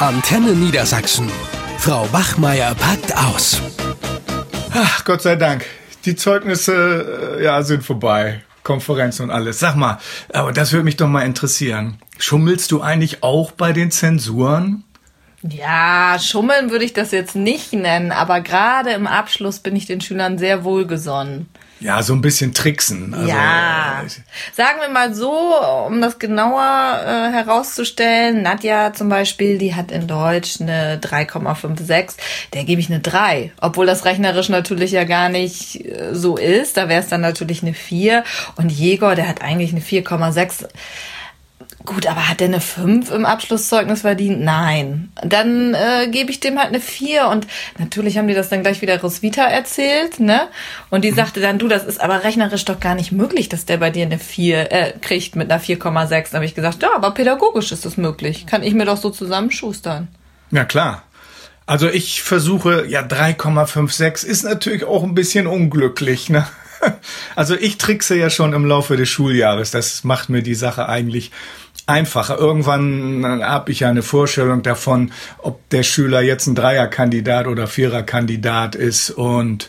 Antenne Niedersachsen. Frau Bachmeier packt aus. Ach, Gott sei Dank. Die Zeugnisse äh, ja, sind vorbei. Konferenz und alles. Sag mal, aber das würde mich doch mal interessieren. Schummelst du eigentlich auch bei den Zensuren? Ja, schummeln würde ich das jetzt nicht nennen, aber gerade im Abschluss bin ich den Schülern sehr wohlgesonnen. Ja, so ein bisschen tricksen. Also, ja. Äh, Sagen wir mal so, um das genauer äh, herauszustellen, Nadja zum Beispiel, die hat in Deutsch eine 3,56, der gebe ich eine 3. Obwohl das rechnerisch natürlich ja gar nicht äh, so ist. Da wäre es dann natürlich eine 4. Und Jäger, der hat eigentlich eine 4,6. Gut, aber hat der eine 5 im Abschlusszeugnis verdient? Nein. Dann äh, gebe ich dem halt eine 4 und natürlich haben die das dann gleich wieder Roswitha erzählt, ne? Und die mhm. sagte dann, du, das ist aber rechnerisch doch gar nicht möglich, dass der bei dir eine 4 äh, kriegt mit einer 4,6. Da habe ich gesagt, ja, aber pädagogisch ist das möglich. Kann ich mir doch so zusammenschustern. Ja, klar. Also ich versuche, ja, 3,56 ist natürlich auch ein bisschen unglücklich, ne? Also ich trickse ja schon im Laufe des Schuljahres. Das macht mir die Sache eigentlich einfacher. Irgendwann habe ich ja eine Vorstellung davon, ob der Schüler jetzt ein Dreierkandidat oder Viererkandidat ist und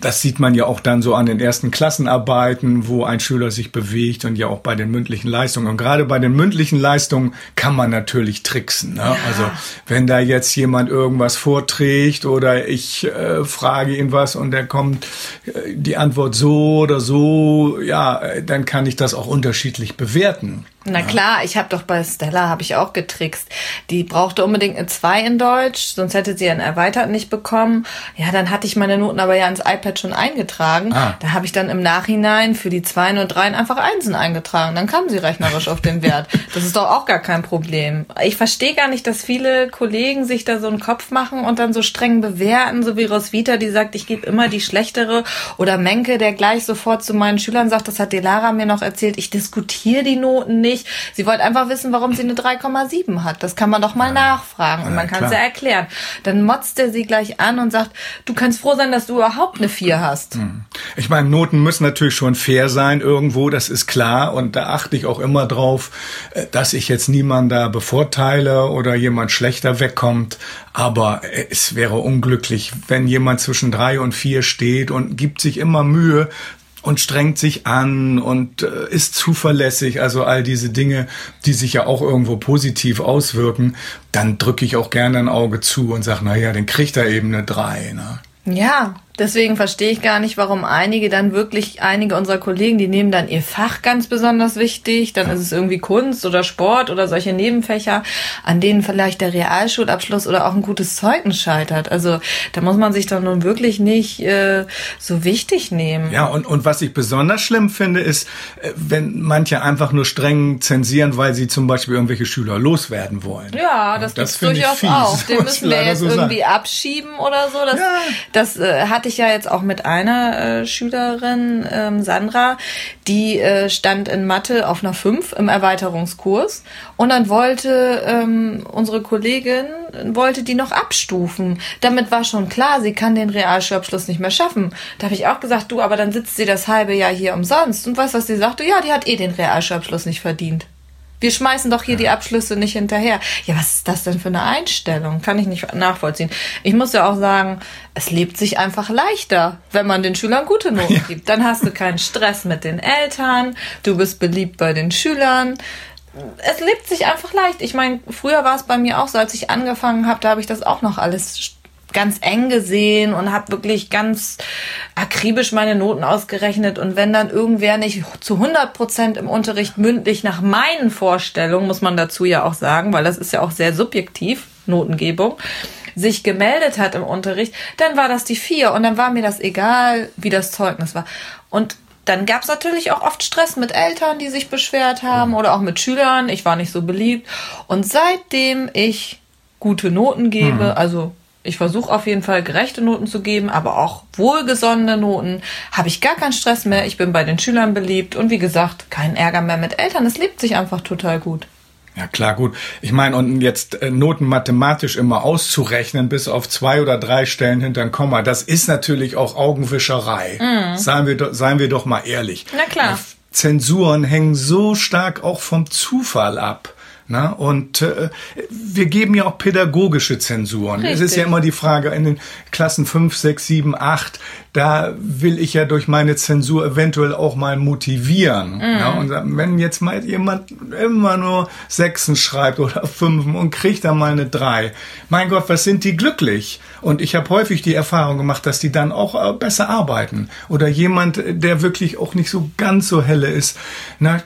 das sieht man ja auch dann so an den ersten Klassenarbeiten, wo ein Schüler sich bewegt und ja auch bei den mündlichen Leistungen. Und gerade bei den mündlichen Leistungen kann man natürlich tricksen. Ne? Ja. Also wenn da jetzt jemand irgendwas vorträgt oder ich äh, frage ihn was und er kommt äh, die Antwort so oder so, ja, dann kann ich das auch unterschiedlich bewerten. Na klar, ich habe doch bei Stella habe ich auch getrickst. Die brauchte unbedingt eine 2 in Deutsch, sonst hätte sie einen erweitert nicht bekommen. Ja, dann hatte ich meine Noten aber ja ins iPad schon eingetragen. Ah. Da habe ich dann im Nachhinein für die 2 und 3 einfach Einsen eingetragen. Dann kam sie rechnerisch auf den Wert. Das ist doch auch gar kein Problem. Ich verstehe gar nicht, dass viele Kollegen sich da so einen Kopf machen und dann so streng bewerten, so wie Roswitha, die sagt, ich gebe immer die schlechtere oder Menke, der gleich sofort zu meinen Schülern sagt, das hat die Lara mir noch erzählt, ich diskutiere die Noten nicht nicht. Sie wollte einfach wissen, warum sie eine 3,7 hat. Das kann man doch mal nachfragen und man kann es ja erklären. Dann motzt er sie gleich an und sagt, du kannst froh sein, dass du überhaupt eine 4 hast. Hm. Ich meine, Noten müssen natürlich schon fair sein irgendwo, das ist klar. Und da achte ich auch immer drauf, äh, dass ich jetzt niemanden da bevorteile oder jemand schlechter wegkommt. Aber äh, es wäre unglücklich, wenn jemand zwischen drei und vier steht und gibt sich immer Mühe, und strengt sich an und äh, ist zuverlässig, also all diese Dinge, die sich ja auch irgendwo positiv auswirken, dann drücke ich auch gerne ein Auge zu und sage, na ja, dann kriegt er eben eine drei. Ne? Ja, Deswegen verstehe ich gar nicht, warum einige dann wirklich, einige unserer Kollegen, die nehmen dann ihr Fach ganz besonders wichtig, dann ist es irgendwie Kunst oder Sport oder solche Nebenfächer, an denen vielleicht der Realschulabschluss oder auch ein gutes Zeugnis scheitert. Also da muss man sich doch nun wirklich nicht äh, so wichtig nehmen. Ja, und, und was ich besonders schlimm finde, ist, äh, wenn manche einfach nur streng zensieren, weil sie zum Beispiel irgendwelche Schüler loswerden wollen. Ja, das, das gibt's durchaus auch. Den müssen wir jetzt so irgendwie abschieben oder so. Das, ja. das äh, hatte ich ja jetzt auch mit einer äh, Schülerin, ähm, Sandra, die äh, stand in Mathe auf einer 5 im Erweiterungskurs und dann wollte ähm, unsere Kollegin, wollte die noch abstufen. Damit war schon klar, sie kann den Realschulabschluss nicht mehr schaffen. Da habe ich auch gesagt, du, aber dann sitzt sie das halbe Jahr hier umsonst. Und weißt was sie sagte? Ja, die hat eh den Realschulabschluss nicht verdient. Wir schmeißen doch hier die Abschlüsse nicht hinterher. Ja, was ist das denn für eine Einstellung? Kann ich nicht nachvollziehen. Ich muss ja auch sagen, es lebt sich einfach leichter, wenn man den Schülern gute Noten ja. gibt. Dann hast du keinen Stress mit den Eltern, du bist beliebt bei den Schülern. Es lebt sich einfach leicht. Ich meine, früher war es bei mir auch so, als ich angefangen habe, da habe ich das auch noch alles ganz eng gesehen und habe wirklich ganz akribisch meine Noten ausgerechnet. Und wenn dann irgendwer nicht zu 100 Prozent im Unterricht mündlich nach meinen Vorstellungen, muss man dazu ja auch sagen, weil das ist ja auch sehr subjektiv, Notengebung, sich gemeldet hat im Unterricht, dann war das die vier und dann war mir das egal, wie das Zeugnis war. Und dann gab es natürlich auch oft Stress mit Eltern, die sich beschwert haben oder auch mit Schülern. Ich war nicht so beliebt. Und seitdem ich gute Noten gebe, hm. also ich versuche auf jeden Fall gerechte Noten zu geben, aber auch wohlgesonnene Noten. Habe ich gar keinen Stress mehr. Ich bin bei den Schülern beliebt und wie gesagt, kein Ärger mehr mit Eltern. Es lebt sich einfach total gut. Ja, klar, gut. Ich meine, und jetzt äh, Noten mathematisch immer auszurechnen, bis auf zwei oder drei Stellen hinter ein Komma, das ist natürlich auch Augenwischerei. Mhm. Seien, wir, seien wir doch mal ehrlich. Na klar. Zensuren hängen so stark auch vom Zufall ab Na, und äh, wir geben ja auch pädagogische Zensuren. Richtig. Es ist ja immer die Frage in den Klassen 5, 6, 7, 8, da will ich ja durch meine Zensur eventuell auch mal motivieren. Mhm. Ja, und wenn jetzt mal jemand immer nur Sechsen schreibt oder Fünfen und kriegt dann mal eine Drei, mein Gott, was sind die glücklich? Und ich habe häufig die Erfahrung gemacht, dass die dann auch äh, besser arbeiten. Oder jemand, der wirklich auch nicht so ganz so helle ist, na, äh,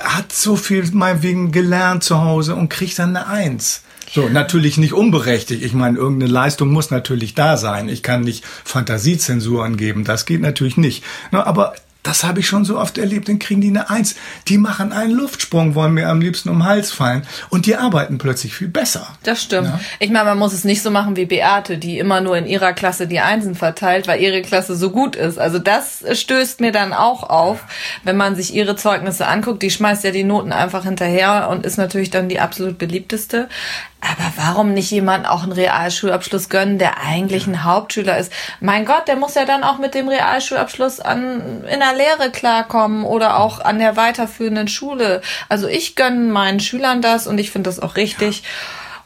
hat so viel mal wegen gelernt zu Hause und kriegt dann eine Eins. So, natürlich nicht unberechtigt. Ich meine, irgendeine Leistung muss natürlich da sein. Ich kann nicht Fantasiezensur angeben. Das geht natürlich nicht. Aber das habe ich schon so oft erlebt, dann kriegen die eine Eins. Die machen einen Luftsprung, wollen mir am liebsten um den Hals fallen und die arbeiten plötzlich viel besser. Das stimmt. Ja? Ich meine, man muss es nicht so machen wie Beate, die immer nur in ihrer Klasse die Einsen verteilt, weil ihre Klasse so gut ist. Also das stößt mir dann auch auf, wenn man sich ihre Zeugnisse anguckt. Die schmeißt ja die Noten einfach hinterher und ist natürlich dann die absolut beliebteste. Aber warum nicht jemand auch einen Realschulabschluss gönnen, der eigentlich ein Hauptschüler ist? Mein Gott, der muss ja dann auch mit dem Realschulabschluss an, in der Lehre klarkommen oder auch an der weiterführenden Schule. Also ich gönne meinen Schülern das und ich finde das auch richtig. Ja.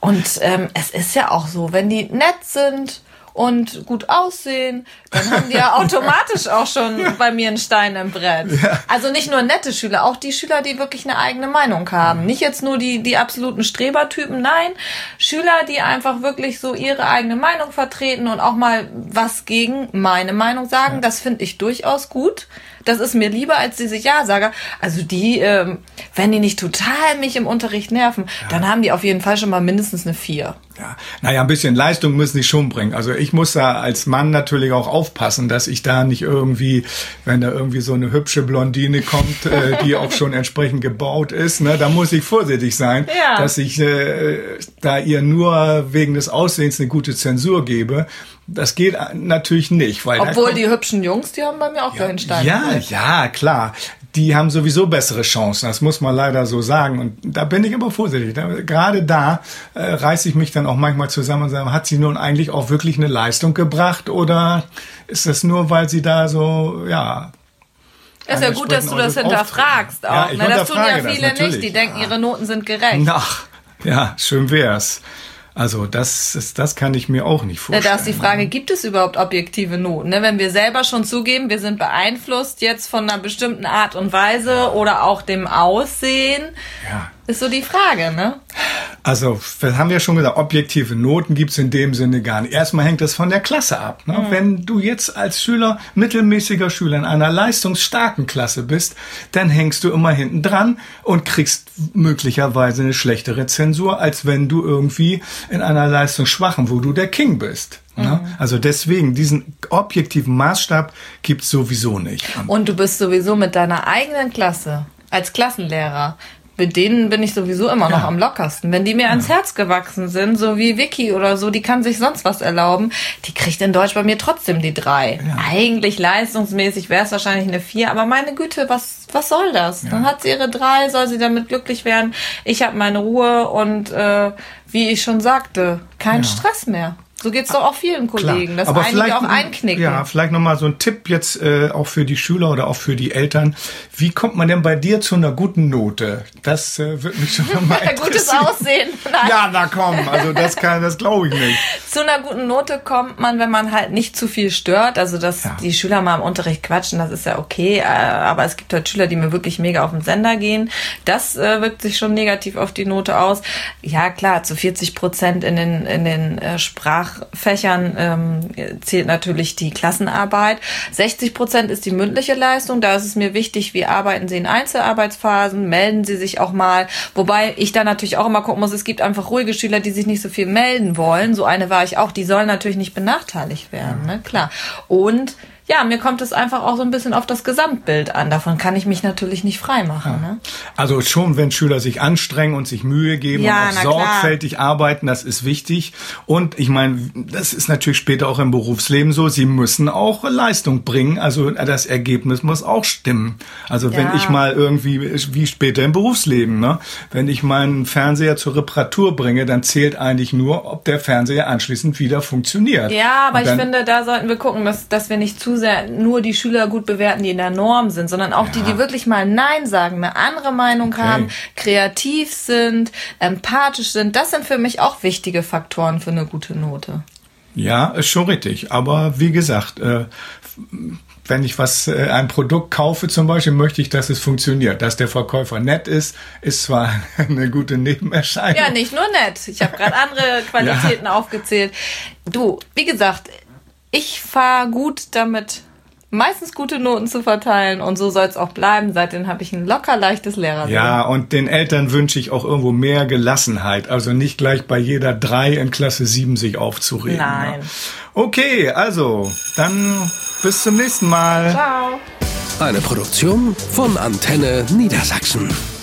Und ähm, es ist ja auch so, wenn die nett sind, und gut aussehen, dann haben die ja automatisch auch schon ja. bei mir einen Stein im Brett. Ja. Also nicht nur nette Schüler, auch die Schüler, die wirklich eine eigene Meinung haben. Nicht jetzt nur die, die absoluten Strebertypen, nein, Schüler, die einfach wirklich so ihre eigene Meinung vertreten und auch mal was gegen meine Meinung sagen. Ja. Das finde ich durchaus gut. Das ist mir lieber als diese Ja-Sager. Also die, ähm, wenn die nicht total mich im Unterricht nerven, ja. dann haben die auf jeden Fall schon mal mindestens eine Vier. Ja, naja, ein bisschen Leistung müssen die schon bringen. Also ich muss da als Mann natürlich auch aufpassen, dass ich da nicht irgendwie, wenn da irgendwie so eine hübsche Blondine kommt, äh, die auch schon entsprechend gebaut ist, ne, da muss ich vorsichtig sein, ja. dass ich äh, da ihr nur wegen des Aussehens eine gute Zensur gebe. Das geht natürlich nicht, weil obwohl die hübschen Jungs, die haben bei mir auch ja, keinen Stein. Ja, ja, klar. Die haben sowieso bessere Chancen, das muss man leider so sagen. Und da bin ich aber vorsichtig. Da, gerade da äh, reiße ich mich dann auch manchmal zusammen und sage, hat sie nun eigentlich auch wirklich eine Leistung gebracht oder ist das nur, weil sie da so, ja, ist ja gut, dass du das hinterfragst auch. Ja, ne? Das tun ja viele das, nicht. Die denken, ihre Noten sind gerecht. Ach, ja, schön wär's. Also das, ist, das kann ich mir auch nicht vorstellen. Da ist die Frage, gibt es überhaupt objektive Noten? Ne? Wenn wir selber schon zugeben, wir sind beeinflusst jetzt von einer bestimmten Art und Weise oder auch dem Aussehen, ja. ist so die Frage, ne? Also, wir haben ja schon gesagt, objektive Noten gibt's in dem Sinne gar nicht. Erstmal hängt das von der Klasse ab. Ne? Mhm. Wenn du jetzt als Schüler, mittelmäßiger Schüler in einer leistungsstarken Klasse bist, dann hängst du immer hinten dran und kriegst möglicherweise eine schlechtere Zensur, als wenn du irgendwie in einer leistungsschwachen, wo du der King bist. Ne? Mhm. Also deswegen, diesen objektiven Maßstab gibt's sowieso nicht. Und du bist sowieso mit deiner eigenen Klasse als Klassenlehrer mit denen bin ich sowieso immer noch ja. am lockersten. Wenn die mir ja. ans Herz gewachsen sind, so wie Vicky oder so, die kann sich sonst was erlauben, die kriegt in Deutsch bei mir trotzdem die drei. Ja. Eigentlich leistungsmäßig wäre es wahrscheinlich eine vier, aber meine Güte, was, was soll das? Dann hat sie ihre drei, soll sie damit glücklich werden. Ich habe meine Ruhe und äh, wie ich schon sagte, kein Stress mehr. So geht's doch auch vielen Kollegen, Klar. dass Aber einige auch einknicken. Ja, vielleicht nochmal so ein Tipp jetzt äh, auch für die Schüler oder auch für die Eltern. Wie kommt man denn bei dir zu einer guten Note? Das äh, wird mich schon mal Gutes Aussehen. Nein. Ja, na komm, also das kann, das glaube ich nicht. Zu einer guten Note kommt man, wenn man halt nicht zu viel stört. Also dass ja. die Schüler mal im Unterricht quatschen, das ist ja okay. Äh, aber es gibt halt Schüler, die mir wirklich mega auf den Sender gehen. Das äh, wirkt sich schon negativ auf die Note aus. Ja, klar, zu 40 Prozent in den in den äh, Sprach Fachfächern ähm, zählt natürlich die Klassenarbeit. 60 Prozent ist die mündliche Leistung. Da ist es mir wichtig, wie arbeiten Sie in Einzelarbeitsphasen, melden Sie sich auch mal. Wobei ich da natürlich auch immer gucken muss, es gibt einfach ruhige Schüler, die sich nicht so viel melden wollen. So eine war ich auch. Die sollen natürlich nicht benachteiligt werden, ne? klar. Und ja, mir kommt es einfach auch so ein bisschen auf das Gesamtbild an. Davon kann ich mich natürlich nicht freimachen. Ja. Ne? Also schon, wenn Schüler sich anstrengen und sich Mühe geben ja, und auch sorgfältig klar. arbeiten, das ist wichtig. Und ich meine, das ist natürlich später auch im Berufsleben so. Sie müssen auch Leistung bringen. Also das Ergebnis muss auch stimmen. Also ja. wenn ich mal irgendwie, wie später im Berufsleben, ne? wenn ich meinen Fernseher zur Reparatur bringe, dann zählt eigentlich nur, ob der Fernseher anschließend wieder funktioniert. Ja, aber ich finde, da sollten wir gucken, dass, dass wir nicht zu zu sehr nur die Schüler gut bewerten, die in der Norm sind, sondern auch ja. die, die wirklich mal Nein sagen, eine andere Meinung okay. haben, kreativ sind, empathisch sind. Das sind für mich auch wichtige Faktoren für eine gute Note. Ja, ist schon richtig. Aber wie gesagt, äh, wenn ich was, äh, ein Produkt kaufe zum Beispiel, möchte ich, dass es funktioniert. Dass der Verkäufer nett ist, ist zwar eine gute Nebenerscheinung. Ja, nicht nur nett. Ich habe gerade andere Qualitäten ja. aufgezählt. Du, wie gesagt, ich fahre gut damit meistens gute Noten zu verteilen und so soll es auch bleiben. Seitdem habe ich ein locker leichtes Lehrer. Ja, und den Eltern wünsche ich auch irgendwo mehr Gelassenheit. Also nicht gleich bei jeder drei in Klasse sieben sich aufzuregen. Nein. Ne? Okay, also dann bis zum nächsten Mal. Ciao. Eine Produktion von Antenne Niedersachsen.